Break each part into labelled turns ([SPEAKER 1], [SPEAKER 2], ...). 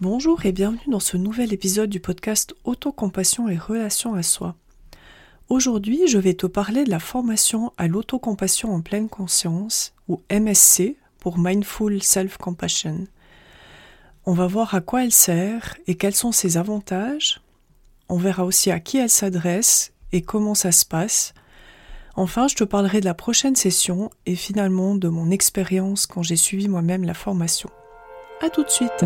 [SPEAKER 1] Bonjour et bienvenue dans ce nouvel épisode du podcast Autocompassion et relation à soi. Aujourd'hui, je vais te parler de la formation à l'autocompassion en pleine conscience, ou MSC pour Mindful Self-Compassion. On va voir à quoi elle sert et quels sont ses avantages. On verra aussi à qui elle s'adresse et comment ça se passe. Enfin, je te parlerai de la prochaine session et finalement de mon expérience quand j'ai suivi moi-même la formation. A tout de suite!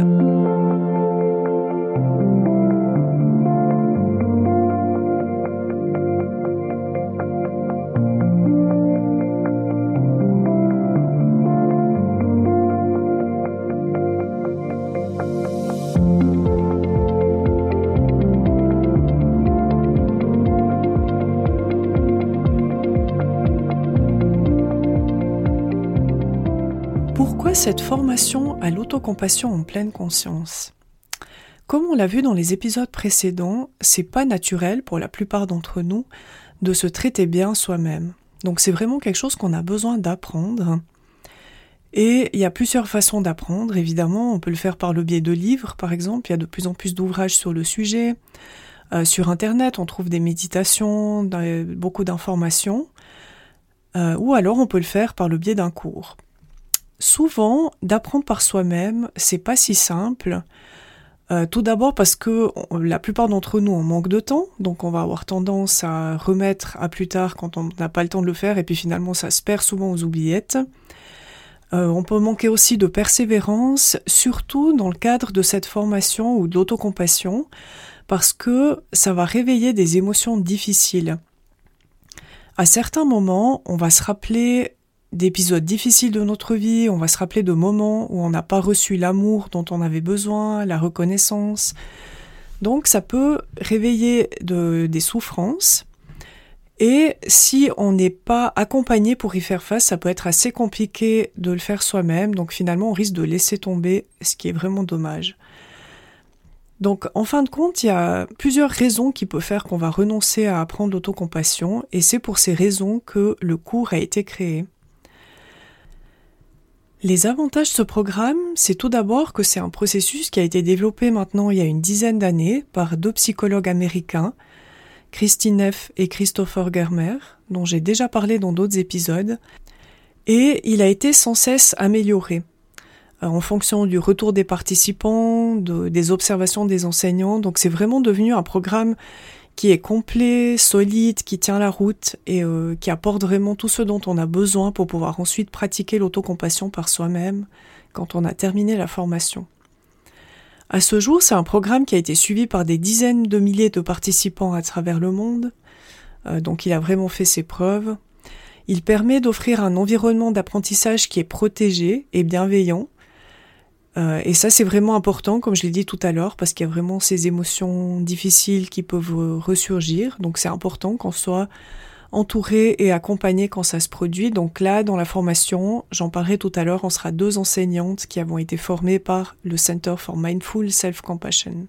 [SPEAKER 1] Cette formation à l'autocompassion en pleine conscience Comme on l'a vu dans les épisodes précédents, c'est pas naturel pour la plupart d'entre nous de se traiter bien soi-même. Donc c'est vraiment quelque chose qu'on a besoin d'apprendre. Et il y a plusieurs façons d'apprendre, évidemment. On peut le faire par le biais de livres, par exemple. Il y a de plus en plus d'ouvrages sur le sujet. Euh, sur Internet, on trouve des méditations, beaucoup d'informations. Euh, ou alors on peut le faire par le biais d'un cours souvent, d'apprendre par soi-même, c'est pas si simple. Euh, tout d'abord parce que la plupart d'entre nous on manque de temps, donc on va avoir tendance à remettre à plus tard quand on n'a pas le temps de le faire, et puis finalement ça se perd souvent aux oubliettes. Euh, on peut manquer aussi de persévérance, surtout dans le cadre de cette formation ou de l'autocompassion, parce que ça va réveiller des émotions difficiles. À certains moments, on va se rappeler d'épisodes difficiles de notre vie, on va se rappeler de moments où on n'a pas reçu l'amour dont on avait besoin, la reconnaissance. Donc ça peut réveiller des souffrances. Et si on n'est pas accompagné pour y faire face, ça peut être assez compliqué de le faire soi-même. Donc finalement, on risque de laisser tomber, ce qui est vraiment dommage. Donc en fin de compte, il y a plusieurs raisons qui peuvent faire qu'on va renoncer à apprendre l'autocompassion, et c'est pour ces raisons que le cours a été créé. Les avantages de ce programme, c'est tout d'abord que c'est un processus qui a été développé maintenant il y a une dizaine d'années par deux psychologues américains, Christine Neff et Christopher Germer, dont j'ai déjà parlé dans d'autres épisodes, et il a été sans cesse amélioré euh, en fonction du retour des participants, des observations des enseignants. Donc c'est vraiment devenu un programme qui est complet, solide, qui tient la route et euh, qui apporte vraiment tout ce dont on a besoin pour pouvoir ensuite pratiquer l'autocompassion par soi-même quand on a terminé la formation. À ce jour, c'est un programme qui a été suivi par des dizaines de milliers de participants à travers le monde, euh, donc il a vraiment fait ses preuves. Il permet d'offrir un environnement d'apprentissage qui est protégé et bienveillant, euh, et ça, c'est vraiment important, comme je l'ai dit tout à l'heure, parce qu'il y a vraiment ces émotions difficiles qui peuvent ressurgir. Donc, c'est important qu'on soit entouré et accompagné quand ça se produit. Donc là, dans la formation, j'en parlerai tout à l'heure, on sera deux enseignantes qui avons été formées par le Center for Mindful Self-Compassion.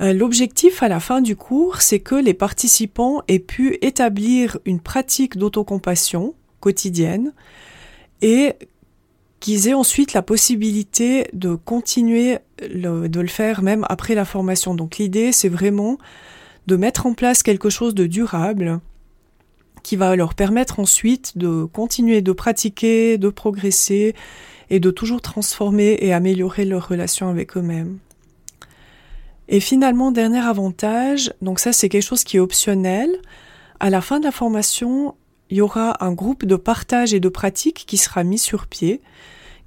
[SPEAKER 1] Euh, l'objectif à la fin du cours, c'est que les participants aient pu établir une pratique d'autocompassion quotidienne et qu'ils aient ensuite la possibilité de continuer de le faire même après la formation. Donc l'idée, c'est vraiment de mettre en place quelque chose de durable qui va leur permettre ensuite de continuer de pratiquer, de progresser et de toujours transformer et améliorer leur relation avec eux-mêmes. Et finalement, dernier avantage, donc ça c'est quelque chose qui est optionnel. À la fin de la formation, il y aura un groupe de partage et de pratique qui sera mis sur pied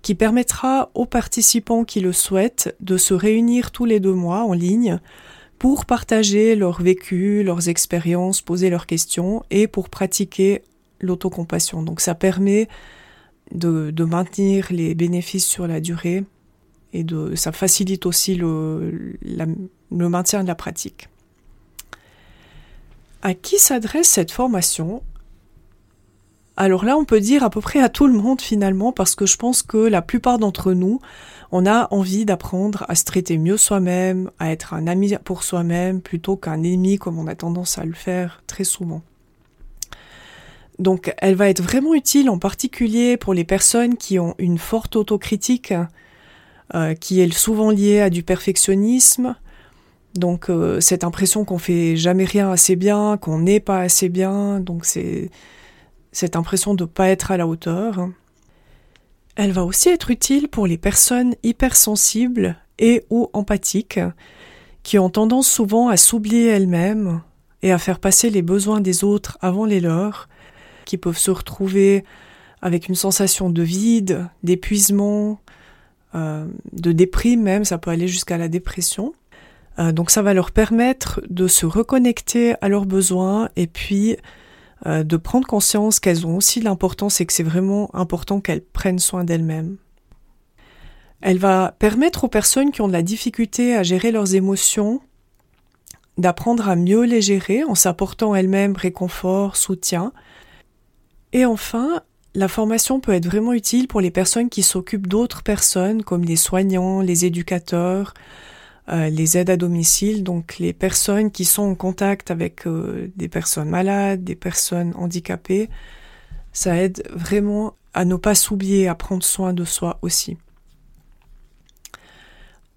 [SPEAKER 1] qui permettra aux participants qui le souhaitent de se réunir tous les deux mois en ligne pour partager leur vécu, leurs expériences, poser leurs questions et pour pratiquer l'autocompassion. Donc ça permet de, maintenir les bénéfices sur la durée et ça facilite aussi le maintien de la pratique. À qui s'adresse cette formation? Alors là, on peut dire à peu près à tout le monde finalement, parce que je pense que la plupart d'entre nous, on a envie d'apprendre à se traiter mieux soi-même, à être un ami pour soi-même, plutôt qu'un ennemi comme on a tendance à le faire très souvent. Donc elle va être vraiment utile en particulier pour les personnes qui ont une forte autocritique, euh, qui est souvent liée à du perfectionnisme. Donc euh, cette impression qu'on fait jamais rien assez bien, qu'on n'est pas assez bien, donc c'est cette impression de ne pas être à la hauteur. Elle va aussi être utile pour les personnes hypersensibles et ou empathiques qui ont tendance souvent à s'oublier elles-mêmes et à faire passer les besoins des autres avant les leurs, qui peuvent se retrouver avec une sensation de vide, d'épuisement, euh, de déprime même, ça peut aller jusqu'à la dépression. Euh, donc ça va leur permettre de se reconnecter à leurs besoins et puis euh, de prendre conscience qu'elles ont aussi l'importance et que c'est vraiment important qu'elles prennent soin d'elles-mêmes. Elle va permettre aux personnes qui ont de la difficulté à gérer leurs émotions d'apprendre à mieux les gérer en s'apportant elles-mêmes réconfort, soutien. Et enfin, la formation peut être vraiment utile pour les personnes qui s'occupent d'autres personnes comme les soignants, les éducateurs, euh, les aides à domicile, donc les personnes qui sont en contact avec euh, des personnes malades, des personnes handicapées. Ça aide vraiment à ne pas s'oublier, à prendre soin de soi aussi.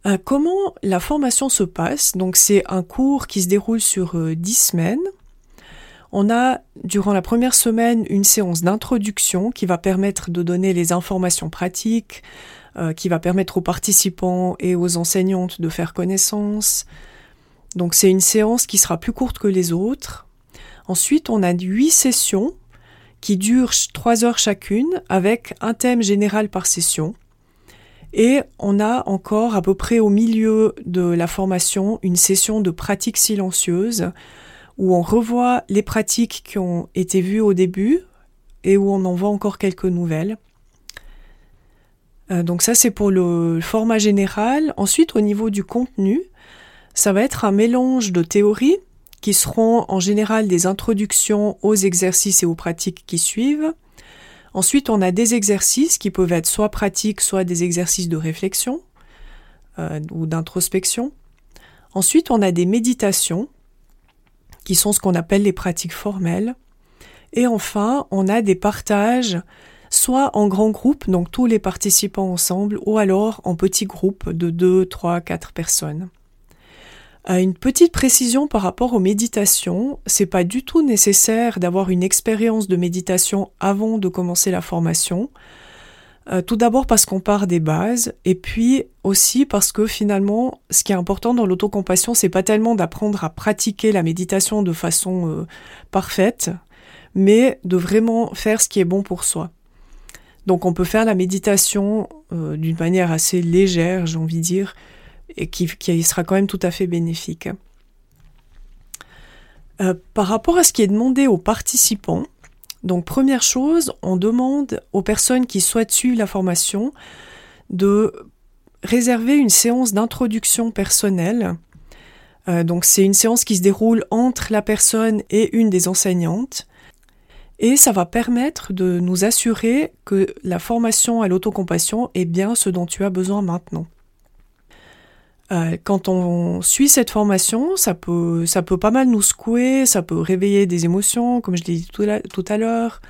[SPEAKER 1] Euh, comment la formation se passe? Donc c'est un cours qui se déroule sur euh, dix semaines. On a durant la première semaine une séance d'introduction qui va permettre de donner les informations pratiques, euh, qui va permettre aux participants et aux enseignantes de faire connaissance. Donc c'est une séance qui sera plus courte que les autres. Ensuite, on a huit sessions qui durent trois heures chacune avec un thème général par session. Et on a encore à peu près au milieu de la formation une session de pratique silencieuse où on revoit les pratiques qui ont été vues au début et où on en voit encore quelques nouvelles. Euh, donc ça c'est pour le format général. Ensuite au niveau du contenu, ça va être un mélange de théories qui seront en général des introductions aux exercices et aux pratiques qui suivent, Ensuite, on a des exercices qui peuvent être soit pratiques, soit des exercices de réflexion euh, ou d'introspection. Ensuite, on a des méditations qui sont ce qu'on appelle les pratiques formelles. Et enfin, on a des partages soit en grand groupe, donc tous les participants ensemble, ou alors en petits groupes de 2, 3, 4 personnes. Une petite précision par rapport aux méditations, c'est pas du tout nécessaire d'avoir une expérience de méditation avant de commencer la formation. Euh, tout d'abord parce qu'on part des bases, et puis aussi parce que finalement, ce qui est important dans l'autocompassion, c'est pas tellement d'apprendre à pratiquer la méditation de façon euh, parfaite, mais de vraiment faire ce qui est bon pour soi. Donc on peut faire la méditation euh, d'une manière assez légère, j'ai envie de dire, et qui, sera quand même tout à fait bénéfique. Euh, par rapport à ce qui est demandé aux participants, donc première chose, on demande aux personnes qui souhaitent suivre la formation de réserver une séance d'introduction personnelle. Euh, donc c'est une séance qui se déroule entre la personne et une des enseignantes. Et ça va permettre de nous assurer que la formation à l'autocompassion est bien ce dont tu as besoin maintenant. Euh, quand on suit cette formation, ça peut, pas mal nous secouer, ça peut réveiller des émotions, comme je l'ai dit tout à, l'heure.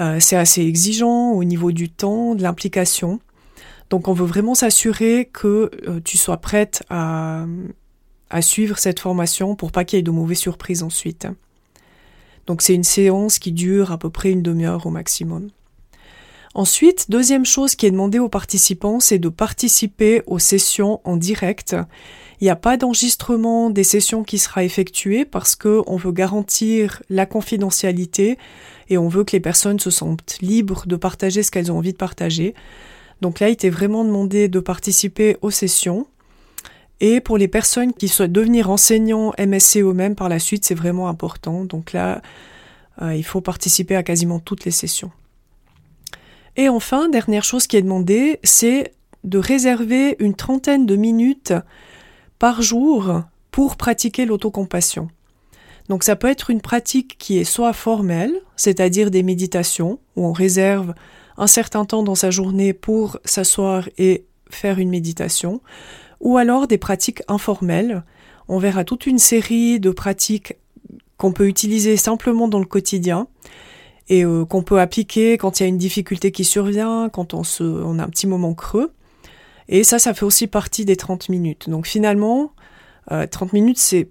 [SPEAKER 1] Euh, c'est assez exigeant au niveau du temps, de l'implication. Donc on veut vraiment s'assurer que euh, tu sois prête à suivre cette formation pour pas qu'il y ait de mauvaises surprises ensuite. Donc c'est une séance qui dure à peu près une demi-heure au maximum. Ensuite, deuxième chose qui est demandée aux participants, c'est de participer aux sessions en direct. Il n'y a pas d'enregistrement des sessions qui sera effectué parce que on veut garantir la confidentialité et on veut que les personnes se sentent libres de partager ce qu'elles ont envie de partager. Donc là, il était vraiment demandé de participer aux sessions. Et pour les personnes qui souhaitent devenir enseignants MSC eux-mêmes par la suite, c'est vraiment important. Donc là, euh, il faut participer à quasiment toutes les sessions. Et enfin, dernière chose qui est demandée, c'est de réserver une trentaine de minutes par jour pour pratiquer l'autocompassion. Donc ça peut être une pratique qui est soit formelle, c'est-à-dire des méditations, où on réserve un certain temps dans sa journée pour s'asseoir et faire une méditation, ou alors des pratiques informelles. On verra toute une série de pratiques qu'on peut utiliser simplement dans le quotidien et euh, qu'on peut appliquer quand il y a une difficulté qui survient, quand on, se, on a un petit moment creux. Et ça, ça fait aussi partie des 30 minutes. Donc finalement, 30 minutes, c'est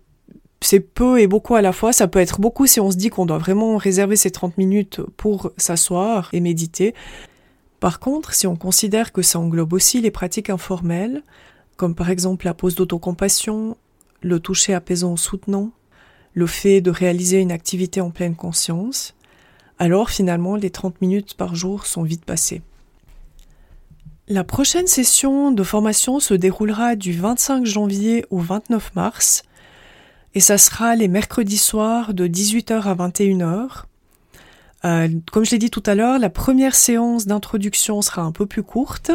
[SPEAKER 1] c'est peu et beaucoup à la fois. Ça peut être beaucoup si on se dit qu'on doit vraiment réserver ces 30 minutes pour s'asseoir et méditer. Par contre, si on considère que ça englobe aussi les pratiques informelles, comme par exemple la pose d'autocompassion, le toucher apaisant ou soutenant, le fait de réaliser une activité en pleine conscience, alors finalement les 30 minutes par jour sont vite passées. La prochaine session de formation se déroulera du 25 janvier au 29 mars et ça sera les mercredis soirs de 18h à 21h. Euh, comme je l'ai dit tout à l'heure, la première séance d'introduction sera un peu plus courte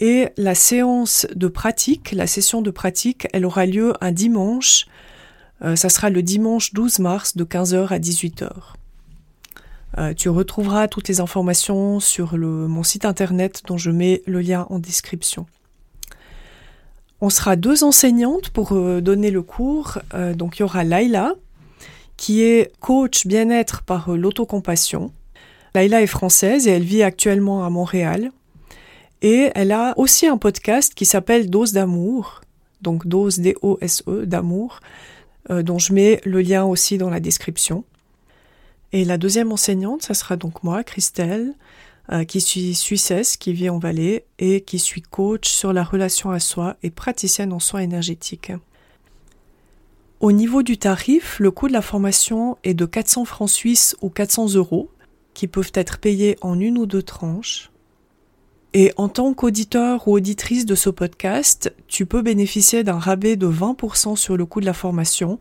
[SPEAKER 1] et la séance de pratique, la session de pratique, elle aura lieu un dimanche. Euh, ça sera le dimanche 12 mars de 15h à 18h. Euh, tu retrouveras toutes les informations sur mon site internet dont je mets le lien en description. On sera deux enseignantes pour euh, donner le cours. Euh, donc il y aura Laila, qui est coach bien-être par l'autocompassion. Laila est française et elle vit actuellement à Montréal. Et elle a aussi un podcast qui s'appelle Dose d'amour, donc dose D-O-S-E d'amour, dont je mets le lien aussi dans la description. Et la deuxième enseignante, ça sera donc moi, Christelle, euh, qui suis suissesse, qui vit en Valais et qui suis coach sur la relation à soi et praticienne en soins énergétiques. Au niveau du tarif, le coût de la formation est de 400 francs suisses ou 400 euros, qui peuvent être payés en une ou deux tranches. Et en tant qu'auditeur ou auditrice de ce podcast, tu peux bénéficier d'un rabais de 20% sur le coût de la formation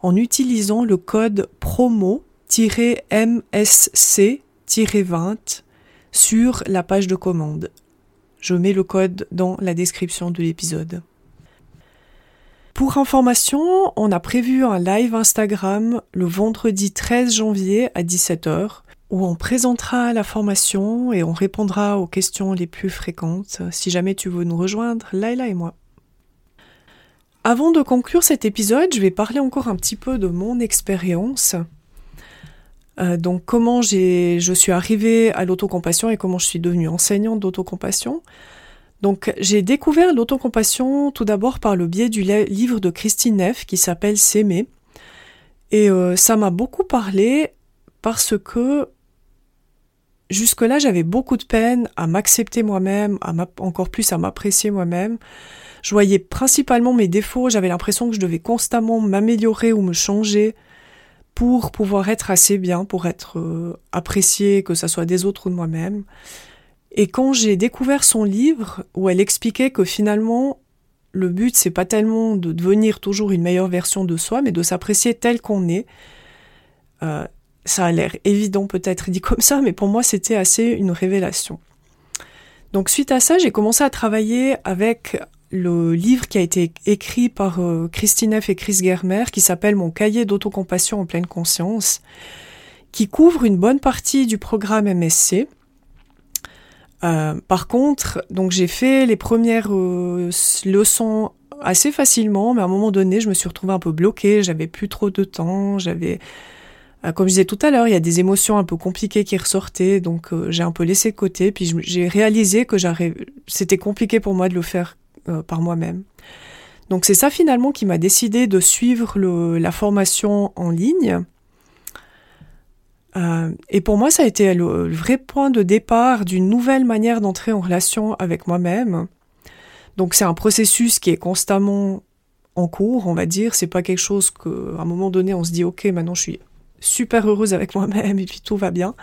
[SPEAKER 1] en utilisant le code promo-msc-20 sur la page de commande. Je mets le code dans la description de l'épisode. Pour information, on a prévu un live Instagram le vendredi 13 janvier à 17h où on présentera la formation et on répondra aux questions les plus fréquentes. Si jamais tu veux nous rejoindre, Laila et moi. Avant de conclure cet épisode, je vais parler encore un petit peu de mon expérience. Euh, donc comment je suis arrivée à l'autocompassion et comment je suis devenue enseignante d'autocompassion. Donc j'ai découvert l'autocompassion tout d'abord par le biais du livre de Christine Neff qui s'appelle S'aimer. Et euh, ça m'a beaucoup parlé parce que jusque-là j'avais beaucoup de peine à m'accepter moi-même, à encore plus à m'apprécier moi-même. Je voyais principalement mes défauts, j'avais l'impression que je devais constamment m'améliorer ou me changer pour pouvoir être assez bien, pour être euh, apprécié, que ça soit des autres ou de moi-même. Et quand j'ai découvert son livre, où elle expliquait que finalement, le but, c'est pas tellement de devenir toujours une meilleure version de soi, mais de s'apprécier tel qu'on est, euh, ça a l'air évident peut-être dit comme ça, mais pour moi, c'était assez une révélation. Donc suite à ça, j'ai commencé à travailler avec le livre qui a été écrit par euh, Christine F. et Chris Germer, qui s'appelle Mon cahier d'autocompassion en pleine conscience, qui couvre une bonne partie du programme MSC. Euh, par contre, donc j'ai fait les premières euh, leçons assez facilement, mais à un moment donné, je me suis retrouvée un peu bloquée, j'avais plus trop de temps, j'avais comme je disais tout à l'heure, il y a des émotions un peu compliquées qui ressortaient, donc j'ai un peu laissé de côté. Puis j'ai réalisé que c'était compliqué pour moi de le faire euh, par moi-même. Donc c'est ça finalement qui m'a décidé de suivre la formation en ligne. Euh, et pour moi, ça a été le, vrai point de départ d'une nouvelle manière d'entrer en relation avec moi-même. Donc c'est un processus qui est constamment en cours, on va dire. C'est pas quelque chose qu'à un moment donné on se dit ok, maintenant je suis super heureuse avec moi-même et puis tout va bien.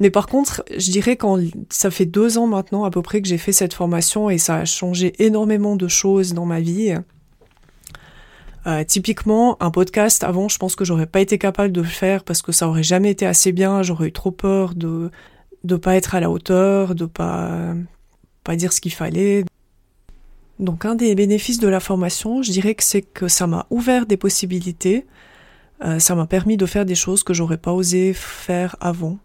[SPEAKER 1] Mais par contre, je dirais quand ça fait deux ans maintenant à peu près que j'ai fait cette formation et ça a changé énormément de choses dans ma vie. Euh, typiquement, un podcast avant, je pense que j'aurais pas été capable de le faire parce que ça aurait jamais été assez bien. J'aurais eu trop peur de de pas être à la hauteur, de pas pas dire ce qu'il fallait. Donc un des bénéfices de la formation, je dirais que c'est que ça m'a ouvert des possibilités. Euh, ça m'a permis de faire des choses que j'aurais pas osé faire avant.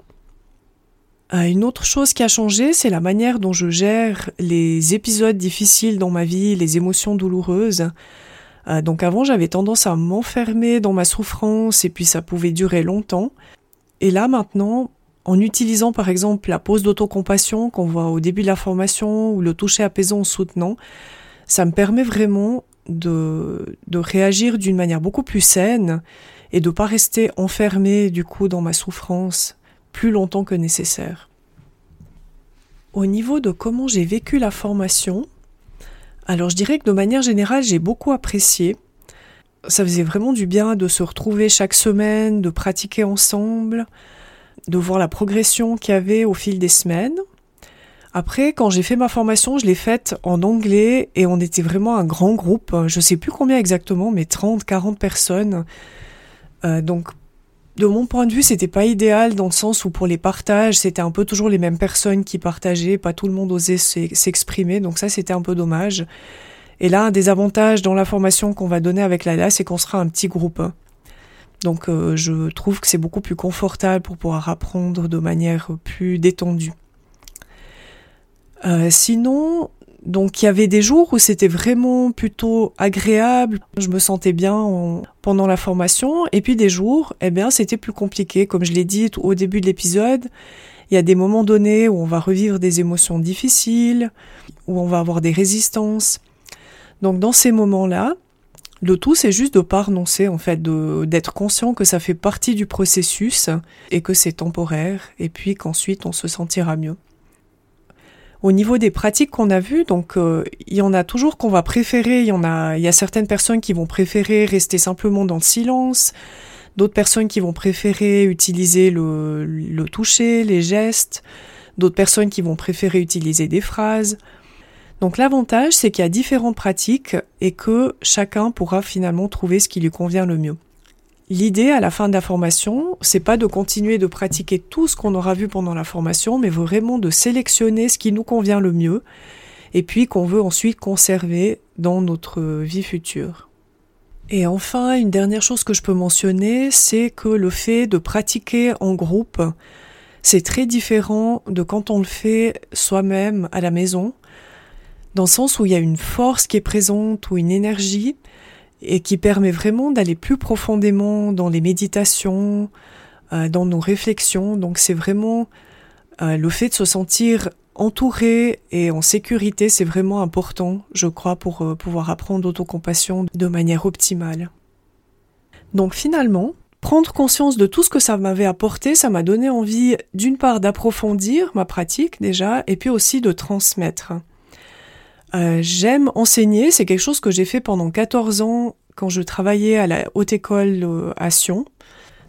[SPEAKER 1] Euh, une autre chose qui a changé, c'est la manière dont je gère les épisodes difficiles dans ma vie, les émotions douloureuses. Euh, donc avant, j'avais tendance à m'enfermer dans ma souffrance et puis ça pouvait durer longtemps. Et là maintenant, en utilisant par exemple la pose d'autocompassion qu'on voit au début de la formation ou le toucher apaisant en soutenant, ça me permet vraiment de, de réagir d'une manière beaucoup plus saine et de pas rester enfermé du coup dans ma souffrance plus longtemps que nécessaire. Au niveau de comment j'ai vécu la formation, alors je dirais que de manière générale j'ai beaucoup apprécié. Ça faisait vraiment du bien de se retrouver chaque semaine, de pratiquer ensemble, de voir la progression qu'il y avait au fil des semaines. Après, quand j'ai fait ma formation, je l'ai faite en anglais et on était vraiment un grand groupe. Je sais plus combien exactement, mais 30, 40 personnes. Euh, donc, de mon point de vue, c'était pas idéal dans le sens où pour les partages, c'était un peu toujours les mêmes personnes qui partageaient, pas tout le monde osait s'exprimer, donc ça c'était un peu dommage. Et là, un des avantages dans la formation qu'on va donner avec l'ALA, c'est qu'on sera un petit groupe. Donc euh, je trouve que c'est beaucoup plus confortable pour pouvoir apprendre de manière plus détendue. Euh, sinon, donc il y avait des jours où c'était vraiment plutôt agréable, je me sentais bien pendant la formation, et puis des jours, eh bien c'était plus compliqué. Comme je l'ai dit au début de l'épisode, il y a des moments donnés où on va revivre des émotions difficiles, où on va avoir des résistances. Donc dans ces moments-là, le tout, c'est juste de pas renoncer, en fait, d'être conscient que ça fait partie du processus et que c'est temporaire, et puis qu'ensuite on se sentira mieux. Au niveau des pratiques qu'on a vues, donc euh, il y en a toujours qu'on va préférer. Il y en a, il a certaines personnes qui vont préférer rester simplement dans le silence, d'autres personnes qui vont préférer utiliser le, le toucher, les gestes, d'autres personnes qui vont préférer utiliser des phrases. Donc l'avantage, c'est qu'il y a différentes pratiques et que chacun pourra finalement trouver ce qui lui convient le mieux. L'idée à la fin de la formation, c'est pas de continuer de pratiquer tout ce qu'on aura vu pendant la formation, mais vraiment de sélectionner ce qui nous convient le mieux et puis qu'on veut ensuite conserver dans notre vie future. Et enfin, une dernière chose que je peux mentionner, c'est que le fait de pratiquer en groupe, c'est très différent de quand on le fait soi-même à la maison, dans le sens où il y a une force qui est présente ou une énergie et qui permet vraiment d'aller plus profondément dans les méditations, euh, dans nos réflexions. Donc c'est vraiment euh, le fait de se sentir entouré et en sécurité, c'est vraiment important, je crois, pour euh, pouvoir apprendre d'autocompassion de manière optimale. Donc finalement, prendre conscience de tout ce que ça m'avait apporté, ça m'a donné envie d'une part d'approfondir ma pratique déjà, et puis aussi de transmettre. Euh, j'aime enseigner, c'est quelque chose que j'ai fait pendant 14 ans quand je travaillais à la haute école euh, à Sion.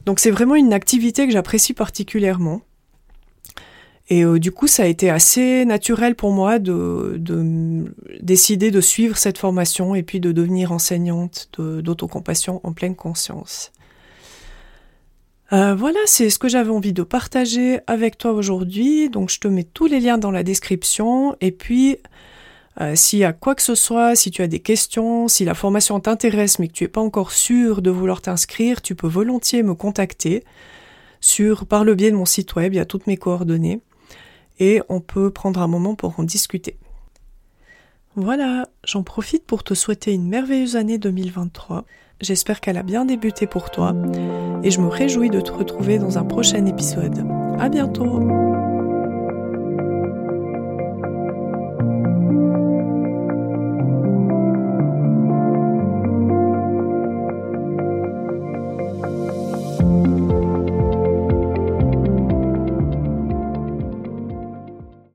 [SPEAKER 1] Donc c'est vraiment une activité que j'apprécie particulièrement. Et euh, du coup, ça a été assez naturel pour moi de, décider de suivre cette formation et puis de devenir enseignante d'autocompassion en pleine conscience. voilà, c'est ce que j'avais envie de partager avec toi aujourd'hui. Donc je te mets tous les liens dans la description et puis euh, s'il y a quoi que ce soit, si tu as des questions, si la formation t'intéresse mais que tu n'es pas encore sûr de vouloir t'inscrire, tu peux volontiers me contacter sur par le biais de mon site web, il y a toutes mes coordonnées et on peut prendre un moment pour en discuter. Voilà, j'en profite pour te souhaiter une merveilleuse année 2023. J'espère qu'elle a bien débuté pour toi et je me réjouis de te retrouver dans un prochain épisode. À bientôt!